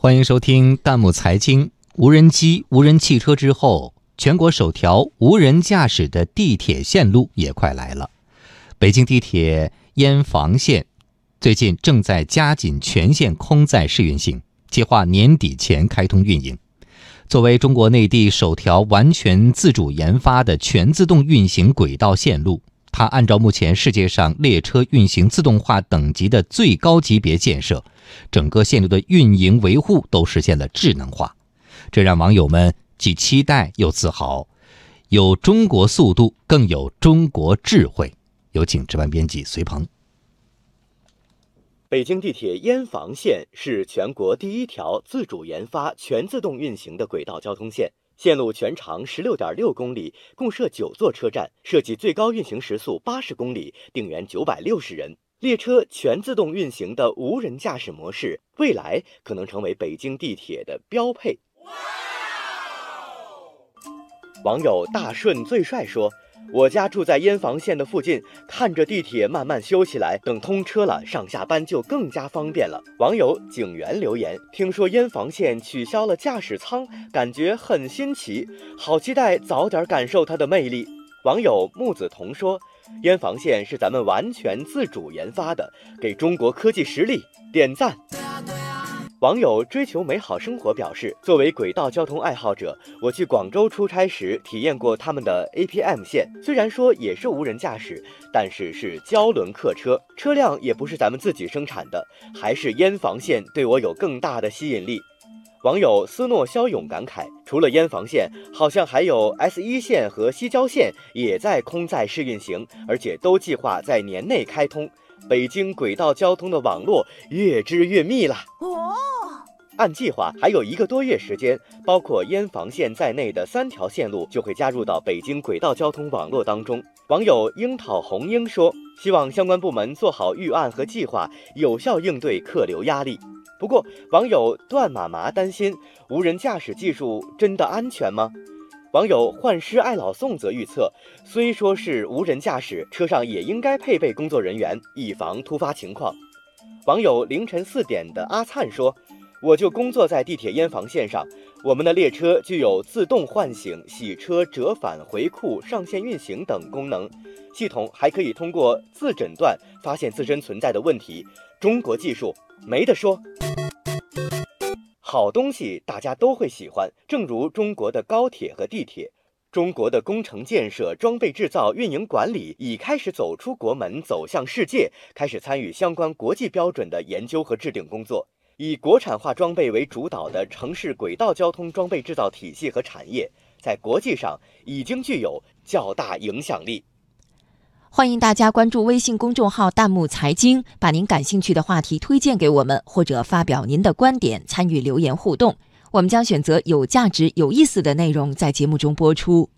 欢迎收听弹幕财经。无人机、无人汽车之后，全国首条无人驾驶的地铁线路也快来了。北京地铁燕房线最近正在加紧全线空载试运行，计划年底前开通运营。作为中国内地首条完全自主研发的全自动运行轨道线路，它按照目前世界上列车运行自动化等级的最高级别建设，整个线路的运营维护都实现了智能化。这让网友们既期待又自豪，有中国速度，更有中国智慧。有请值班编辑隋鹏。北京地铁燕房线是全国第一条自主研发、全自动运行的轨道交通线，线路全长十六点六公里，共设九座车站，设计最高运行时速八十公里，定员九百六十人。列车全自动运行的无人驾驶模式，未来可能成为北京地铁的标配。网友大顺最帅说：“我家住在燕房线的附近，看着地铁慢慢修起来，等通车了，上下班就更加方便了。”网友景元留言：“听说燕房线取消了驾驶舱，感觉很新奇，好期待早点感受它的魅力。”网友木子彤说：“燕房线是咱们完全自主研发的，给中国科技实力点赞。”网友追求美好生活表示，作为轨道交通爱好者，我去广州出差时体验过他们的 APM 线。虽然说也是无人驾驶，但是是胶轮客车，车辆也不是咱们自己生产的，还是燕房线对我有更大的吸引力。网友斯诺骁勇感慨，除了燕房线，好像还有 S 一线和西郊线也在空载试运行，而且都计划在年内开通。北京轨道交通的网络越织越密了哦。按计划，还有一个多月时间，包括燕房线在内的三条线路就会加入到北京轨道交通网络当中。网友樱桃红樱说：“希望相关部门做好预案和计划，有效应对客流压力。”不过，网友段妈妈担心，无人驾驶技术真的安全吗？网友幻师爱老宋则预测，虽说是无人驾驶，车上也应该配备工作人员，以防突发情况。网友凌晨四点的阿灿说：“我就工作在地铁燕房线上，我们的列车具有自动唤醒、洗车、折返、回库、上线运行等功能，系统还可以通过自诊断发现自身存在的问题。中国技术没得说。”好东西大家都会喜欢，正如中国的高铁和地铁，中国的工程建设、装备制造、运营管理已开始走出国门，走向世界，开始参与相关国际标准的研究和制定工作。以国产化装备为主导的城市轨道交通装备制造体系和产业，在国际上已经具有较大影响力。欢迎大家关注微信公众号“弹幕财经”，把您感兴趣的话题推荐给我们，或者发表您的观点，参与留言互动。我们将选择有价值、有意思的内容在节目中播出。